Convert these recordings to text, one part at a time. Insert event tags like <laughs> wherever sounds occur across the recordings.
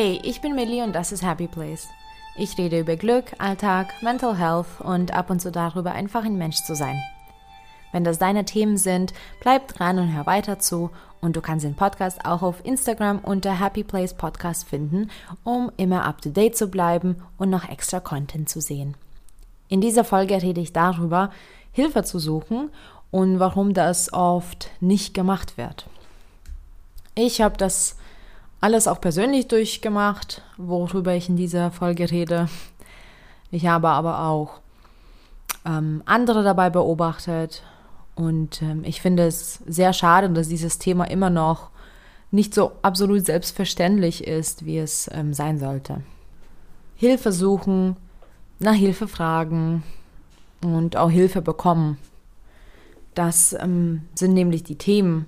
Hey, ich bin Millie und das ist Happy Place. Ich rede über Glück, Alltag, Mental Health und ab und zu darüber, einfach ein Mensch zu sein. Wenn das deine Themen sind, bleib dran und hör weiter zu und du kannst den Podcast auch auf Instagram unter Happy Place Podcast finden, um immer up to date zu bleiben und noch extra Content zu sehen. In dieser Folge rede ich darüber, Hilfe zu suchen und warum das oft nicht gemacht wird. Ich habe das alles auch persönlich durchgemacht, worüber ich in dieser Folge rede. Ich habe aber auch ähm, andere dabei beobachtet und ähm, ich finde es sehr schade, dass dieses Thema immer noch nicht so absolut selbstverständlich ist, wie es ähm, sein sollte. Hilfe suchen, nach Hilfe fragen und auch Hilfe bekommen. Das ähm, sind nämlich die Themen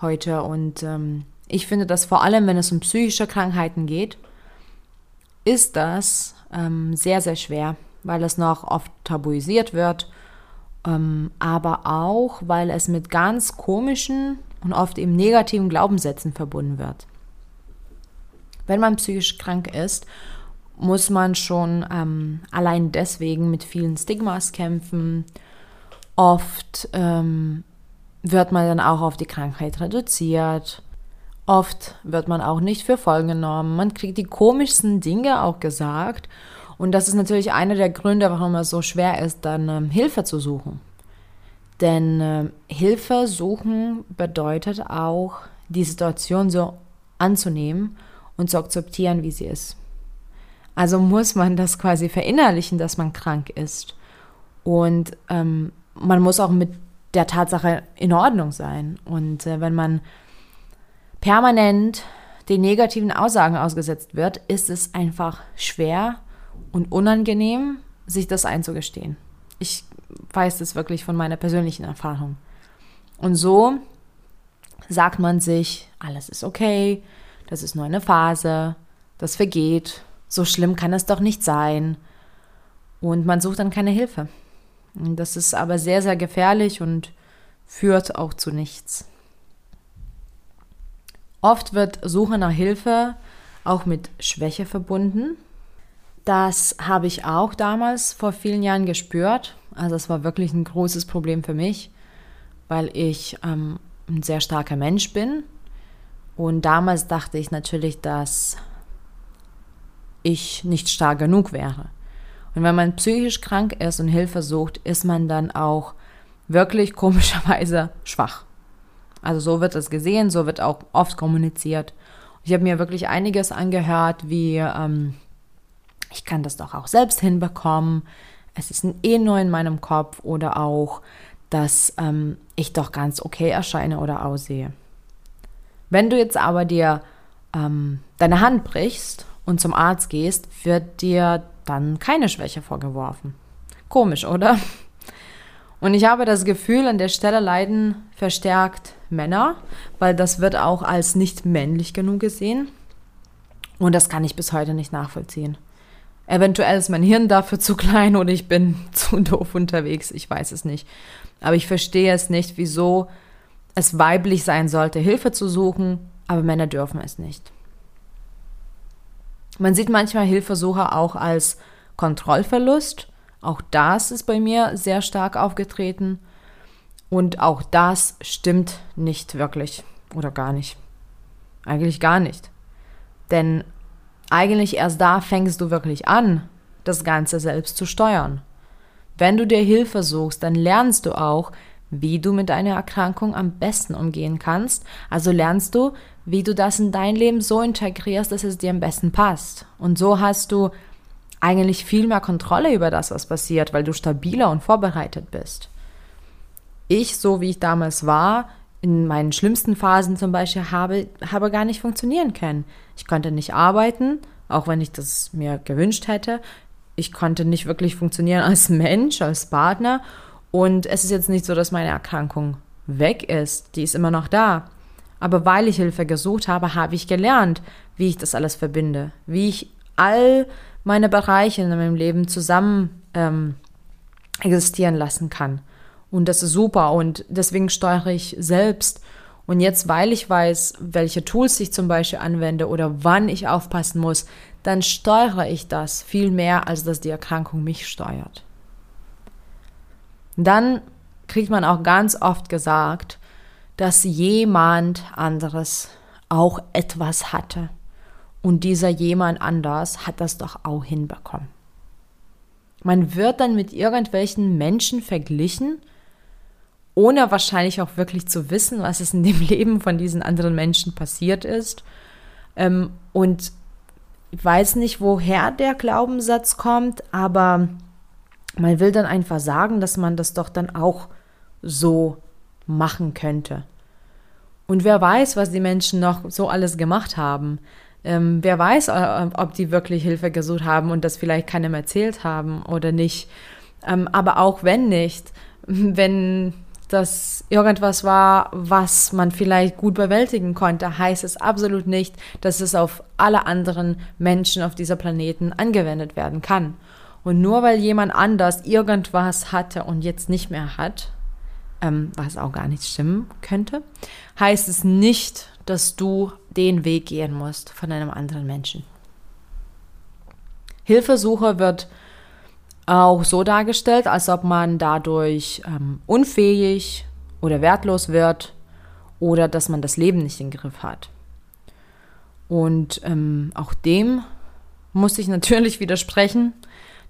heute und ähm, ich finde, dass vor allem, wenn es um psychische Krankheiten geht, ist das ähm, sehr, sehr schwer, weil es noch oft tabuisiert wird, ähm, aber auch, weil es mit ganz komischen und oft eben negativen Glaubenssätzen verbunden wird. Wenn man psychisch krank ist, muss man schon ähm, allein deswegen mit vielen Stigmas kämpfen. Oft ähm, wird man dann auch auf die Krankheit reduziert Oft wird man auch nicht für voll genommen. Man kriegt die komischsten Dinge auch gesagt. Und das ist natürlich einer der Gründe, warum es so schwer ist, dann ähm, Hilfe zu suchen. Denn äh, Hilfe suchen bedeutet auch, die Situation so anzunehmen und zu akzeptieren, wie sie ist. Also muss man das quasi verinnerlichen, dass man krank ist. Und ähm, man muss auch mit der Tatsache in Ordnung sein. Und äh, wenn man permanent den negativen Aussagen ausgesetzt wird, ist es einfach schwer und unangenehm, sich das einzugestehen. Ich weiß das wirklich von meiner persönlichen Erfahrung. Und so sagt man sich, alles ist okay, das ist nur eine Phase, das vergeht, so schlimm kann es doch nicht sein. Und man sucht dann keine Hilfe. Das ist aber sehr, sehr gefährlich und führt auch zu nichts. Oft wird Suche nach Hilfe auch mit Schwäche verbunden. Das habe ich auch damals vor vielen Jahren gespürt. Also es war wirklich ein großes Problem für mich, weil ich ähm, ein sehr starker Mensch bin. Und damals dachte ich natürlich, dass ich nicht stark genug wäre. Und wenn man psychisch krank ist und Hilfe sucht, ist man dann auch wirklich komischerweise schwach. Also so wird es gesehen, so wird auch oft kommuniziert. Ich habe mir wirklich einiges angehört, wie ähm, ich kann das doch auch selbst hinbekommen, es ist eh nur in meinem Kopf oder auch, dass ähm, ich doch ganz okay erscheine oder aussehe. Wenn du jetzt aber dir ähm, deine Hand brichst und zum Arzt gehst, wird dir dann keine Schwäche vorgeworfen. Komisch, oder? Und ich habe das Gefühl, an der Stelle leiden verstärkt Männer, weil das wird auch als nicht männlich genug gesehen. Und das kann ich bis heute nicht nachvollziehen. Eventuell ist mein Hirn dafür zu klein oder ich bin <laughs> zu doof unterwegs, ich weiß es nicht. Aber ich verstehe es nicht, wieso es weiblich sein sollte, Hilfe zu suchen, aber Männer dürfen es nicht. Man sieht manchmal Hilfesucher auch als Kontrollverlust auch das ist bei mir sehr stark aufgetreten. Und auch das stimmt nicht wirklich oder gar nicht. Eigentlich gar nicht. Denn eigentlich erst da fängst du wirklich an, das Ganze selbst zu steuern. Wenn du dir Hilfe suchst, dann lernst du auch, wie du mit deiner Erkrankung am besten umgehen kannst. Also lernst du, wie du das in dein Leben so integrierst, dass es dir am besten passt. Und so hast du eigentlich viel mehr Kontrolle über das, was passiert, weil du stabiler und vorbereitet bist. Ich, so wie ich damals war, in meinen schlimmsten Phasen zum Beispiel, habe, habe gar nicht funktionieren können. Ich konnte nicht arbeiten, auch wenn ich das mir gewünscht hätte. Ich konnte nicht wirklich funktionieren als <laughs> Mensch, als Partner. Und es ist jetzt nicht so, dass meine Erkrankung weg ist. Die ist immer noch da. Aber weil ich Hilfe gesucht habe, habe ich gelernt, wie ich das alles verbinde, wie ich all meine Bereiche in meinem Leben zusammen ähm, existieren lassen kann. Und das ist super und deswegen steuere ich selbst Und jetzt, weil ich weiß, welche Tools ich zum Beispiel anwende oder wann ich aufpassen muss, dann steuere ich das viel mehr, als dass die Erkrankung mich steuert. Dann kriegt man auch ganz oft gesagt, dass jemand anderes auch etwas hatte. Und dieser jemand anders hat das doch auch hinbekommen. Man wird dann mit irgendwelchen Menschen verglichen, ohne wahrscheinlich auch wirklich zu wissen, was es in dem <laughs> Leben von diesen anderen Menschen passiert ist. Ähm, und ich weiß nicht, woher der Glaubenssatz kommt, aber man will dann einfach sagen, dass man das doch dann auch so machen könnte. Und wer weiß, was die Menschen noch so alles gemacht haben. Ähm, wer weiß, äh, ob die wirklich Hilfe gesucht haben und das vielleicht keinem erzählt haben oder nicht. Ähm, aber auch wenn nicht, <laughs> wenn das irgendwas war, was man vielleicht gut bewältigen konnte, heißt es absolut nicht, dass es auf alle anderen Menschen auf dieser Planeten angewendet werden kann. Und nur weil jemand anders irgendwas hatte und jetzt nicht mehr hat, ähm, was auch gar nicht stimmen könnte, heißt es nicht, dass du den Weg gehen musst von einem anderen Menschen. Hilfesuche wird auch so dargestellt, als ob man dadurch ähm, unfähig oder wertlos wird oder dass man das Leben nicht im Griff hat. Und ähm, auch dem muss ich natürlich <laughs> widersprechen,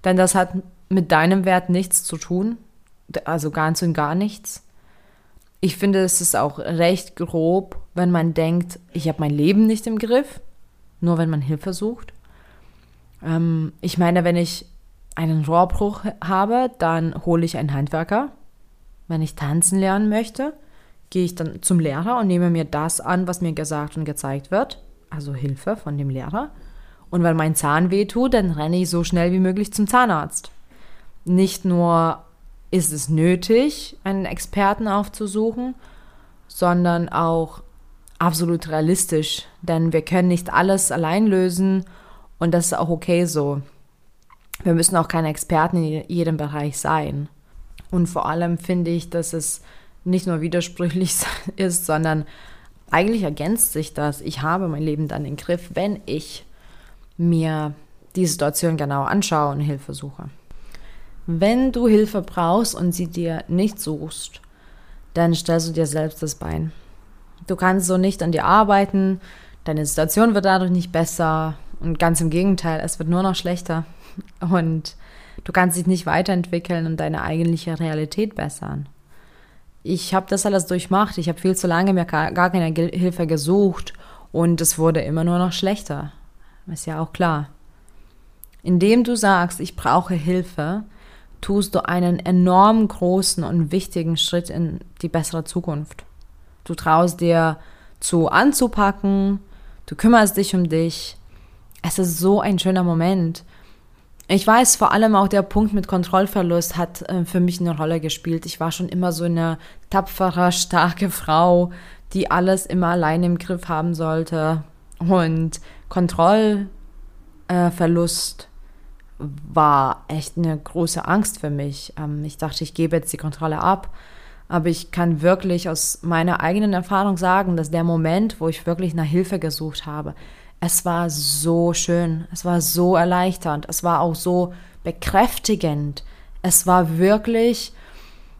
denn das hat mit deinem Wert nichts zu tun, also ganz und gar nichts. Ich finde, es ist auch recht grob, wenn man denkt, ich habe mein Leben nicht im Griff, nur wenn man Hilfe sucht. Ähm, ich meine, wenn ich einen Rohrbruch habe, dann hole ich einen Handwerker. Wenn ich tanzen lernen möchte, gehe ich dann zum Lehrer und nehme mir das an, was mir gesagt und gezeigt wird, also Hilfe von dem Lehrer. Und wenn mein Zahn weh tut, dann renne ich so schnell wie möglich zum Zahnarzt. Nicht nur ist es nötig, einen Experten aufzusuchen, sondern auch absolut realistisch, denn wir können nicht alles allein lösen und das ist auch okay so. Wir müssen auch keine Experten in jedem Bereich sein. Und vor allem finde ich, dass es nicht nur widersprüchlich <laughs> ist, sondern eigentlich ergänzt sich das. Ich habe mein Leben dann im Griff, wenn ich mir die Situation genau anschaue und Hilfe suche. Wenn du Hilfe brauchst und sie dir nicht suchst, dann stellst du dir selbst das Bein. Du kannst so nicht an dir arbeiten, deine Situation wird dadurch nicht besser und ganz im Gegenteil, es wird nur noch schlechter und du kannst dich nicht weiterentwickeln und deine eigentliche Realität bessern. Ich habe das alles durchmacht, ich habe viel zu lange mir gar keine Hilfe gesucht und es wurde immer nur noch schlechter. Ist ja auch klar. Indem du sagst, ich brauche Hilfe, tust du einen enorm großen und wichtigen Schritt in die bessere Zukunft. Du traust dir zu anzupacken, du kümmerst dich um dich. Es ist so ein schöner Moment. Ich weiß, vor allem auch der Punkt mit Kontrollverlust hat äh, für mich eine Rolle gespielt. Ich war schon immer so eine tapfere, starke Frau, die alles immer allein im Griff haben sollte. Und Kontrollverlust äh, war echt eine große Angst für mich. Ähm, ich dachte, ich gebe jetzt die Kontrolle ab. Aber ich kann wirklich aus meiner eigenen Erfahrung sagen, dass der Moment, wo ich wirklich nach Hilfe gesucht habe, es war so schön, es war so erleichternd, es war auch so bekräftigend. Es war wirklich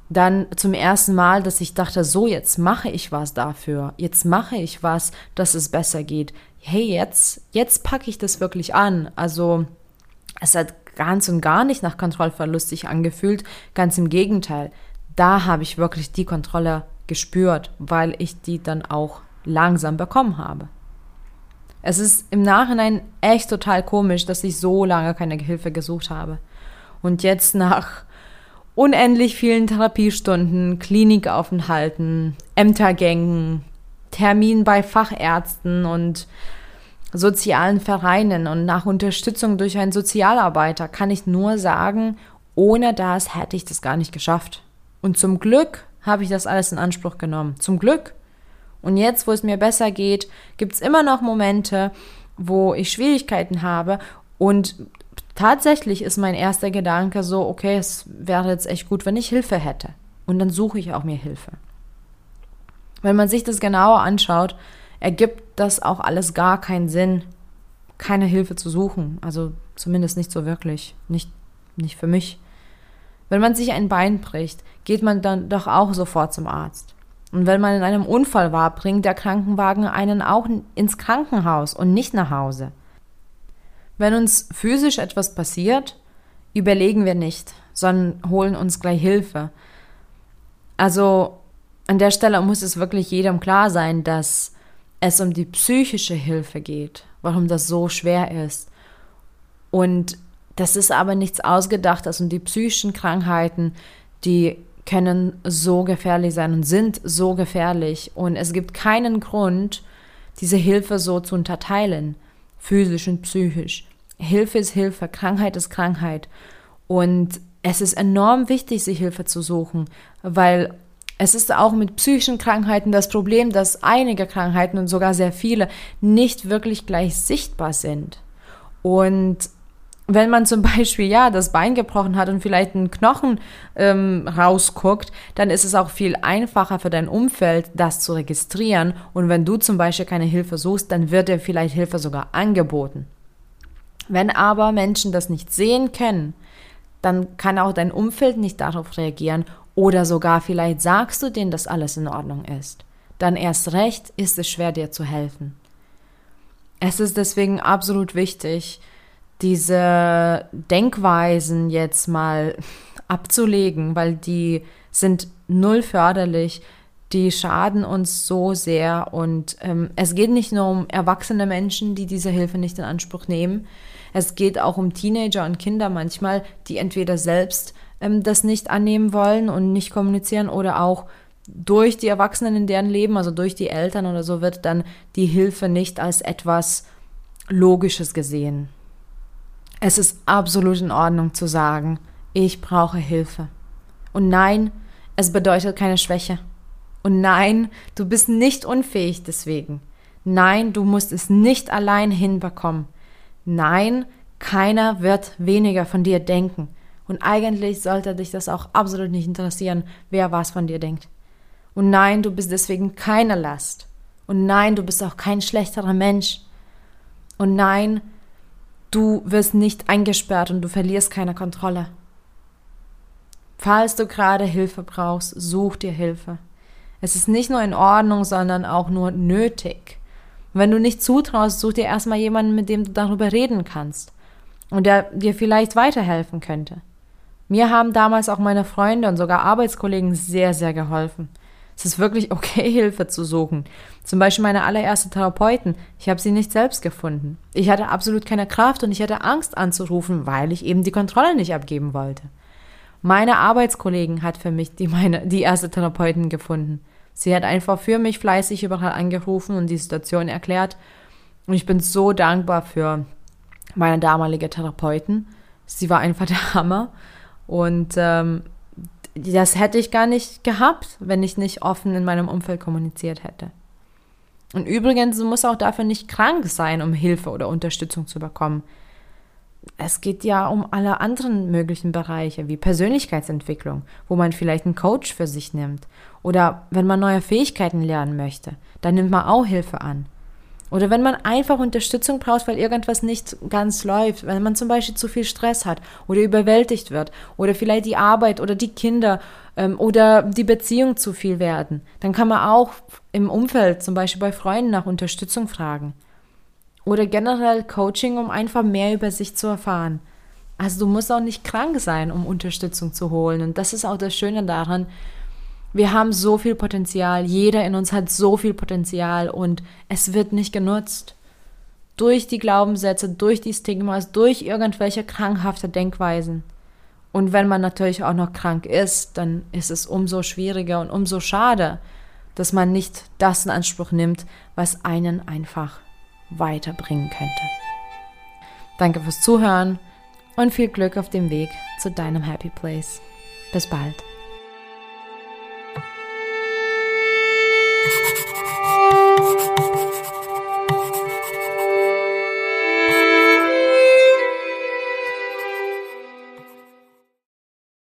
dann zum ersten Mal, dass ich dachte, so jetzt mache ich was dafür, jetzt mache ich was, dass es besser geht. Hey, jetzt, jetzt packe ich das wirklich an. Also es hat ganz und gar nicht nach Kontrollverlust sich angefühlt, ganz im Gegenteil. Da habe ich wirklich die Kontrolle gespürt, weil ich die dann auch langsam bekommen habe. Es ist im Nachhinein echt total komisch, dass ich so lange keine Hilfe gesucht habe. Und jetzt nach unendlich vielen Therapiestunden, Klinikaufenthalten, Ämtergängen, Terminen bei Fachärzten und sozialen Vereinen und nach Unterstützung durch einen Sozialarbeiter kann ich nur sagen, ohne das hätte ich das gar nicht geschafft. Und zum Glück habe ich das alles in Anspruch genommen. Zum Glück. Und jetzt, wo es mir besser geht, gibt es immer noch Momente, wo ich Schwierigkeiten habe und tatsächlich ist mein erster Gedanke so, okay, es wäre jetzt echt gut, wenn ich Hilfe hätte. Und dann suche ich auch mir Hilfe. Wenn man sich das genauer anschaut, ergibt das auch alles gar keinen Sinn, keine Hilfe zu suchen. Also zumindest nicht so wirklich. Nicht, nicht für mich. Wenn man sich ein Bein bricht, geht man dann doch auch sofort zum Arzt. Und wenn man in einem Unfall war, bringt der Krankenwagen einen auch ins Krankenhaus und nicht nach Hause. Wenn uns physisch etwas passiert, überlegen wir nicht, sondern holen uns gleich Hilfe. Also an der Stelle muss es wirklich jedem klar sein, dass es um die psychische Hilfe geht, warum das so schwer ist. Und das ist aber nichts ausgedachtes und die psychischen Krankheiten, die können so gefährlich sein und sind so gefährlich. Und es gibt keinen Grund, diese Hilfe so zu unterteilen, physisch und psychisch. Hilfe ist Hilfe, Krankheit ist Krankheit. Und es ist enorm wichtig, sich Hilfe zu suchen, weil es ist auch mit psychischen Krankheiten das Problem, dass einige Krankheiten und sogar sehr viele nicht wirklich gleich sichtbar sind. Und wenn man zum Beispiel ja das Bein gebrochen hat und vielleicht einen Knochen ähm, rausguckt, dann ist es auch viel einfacher für dein Umfeld, das zu registrieren. Und wenn du zum Beispiel keine Hilfe suchst, dann wird dir vielleicht Hilfe sogar angeboten. Wenn aber Menschen das nicht sehen können, dann kann auch dein Umfeld nicht darauf reagieren oder sogar vielleicht sagst du denen, dass alles in Ordnung ist. Dann erst recht ist es schwer, dir zu helfen. Es ist deswegen absolut wichtig, diese Denkweisen jetzt mal <laughs> abzulegen, weil die sind null förderlich, die schaden uns so sehr und ähm, es geht nicht nur um erwachsene Menschen, die diese Hilfe nicht in Anspruch nehmen, es geht auch um Teenager und Kinder manchmal, die entweder selbst ähm, das nicht annehmen wollen und nicht kommunizieren oder auch durch die Erwachsenen in deren Leben, also durch die Eltern oder so, wird dann die Hilfe nicht als etwas Logisches gesehen. Es ist absolut in Ordnung zu sagen, ich brauche Hilfe. Und nein, es bedeutet keine Schwäche. Und nein, du bist nicht unfähig deswegen. Nein, du musst es nicht allein hinbekommen. Nein, keiner wird weniger von dir denken. Und eigentlich sollte dich das auch absolut nicht interessieren, wer was von dir denkt. Und nein, du bist deswegen keine Last. Und nein, du bist auch kein schlechterer Mensch. Und nein, Du wirst nicht eingesperrt und du verlierst keine Kontrolle. Falls du gerade Hilfe brauchst, such dir Hilfe. Es ist nicht nur in Ordnung, sondern auch nur nötig. wenn du nicht zutraust, such dir erstmal jemanden, mit dem du darüber reden kannst und der dir vielleicht weiterhelfen könnte. Mir haben damals auch meine Freunde und sogar Arbeitskollegen sehr, sehr geholfen. Es ist wirklich okay, <laughs> Hilfe zu suchen. Zum Beispiel meine allererste Therapeuten. Ich habe sie nicht selbst gefunden. Ich hatte absolut keine Kraft und ich hatte Angst anzurufen, weil ich eben die Kontrolle nicht abgeben wollte. Meine Arbeitskollegen hat für mich die, meine, <laughs> die erste Therapeutin gefunden. Sie hat einfach für mich fleißig überall angerufen und die Situation erklärt. Und ich bin so dankbar für meine damalige Therapeutin. Sie war einfach der <laughs> Hammer. Und ähm, das hätte ich gar nicht gehabt, wenn ich nicht offen in meinem Umfeld kommuniziert hätte. Und übrigens, du musst auch dafür nicht krank sein, um Hilfe oder Unterstützung zu bekommen. Es geht ja um alle anderen möglichen Bereiche, wie Persönlichkeitsentwicklung, wo man vielleicht einen Coach für sich nimmt. Oder wenn man neue Fähigkeiten lernen möchte, dann nimmt man auch Hilfe an. Oder wenn man einfach Unterstützung braucht, weil irgendwas nicht ganz läuft, wenn man zum Beispiel zu viel Stress hat oder überwältigt wird oder vielleicht die Arbeit oder die Kinder ähm, oder die Beziehung zu viel werden, dann kann man auch im Umfeld, zum Beispiel bei Freunden, nach Unterstützung fragen. Oder generell Coaching, um einfach mehr über sich zu erfahren. Also du musst auch nicht krank sein, um Unterstützung zu holen. Und das ist auch das Schöne daran, wir haben so viel Potenzial, jeder in uns hat so viel Potenzial und es wird nicht genutzt. Durch die Glaubenssätze, durch die Stigmas, durch irgendwelche krankhafte Denkweisen. Und wenn man natürlich auch noch krank ist, dann ist es umso schwieriger und umso schade, dass man nicht das in Anspruch nimmt, was einen einfach weiterbringen könnte. Danke fürs Zuhören und viel Glück auf dem Weg zu deinem Happy Place. Bis bald.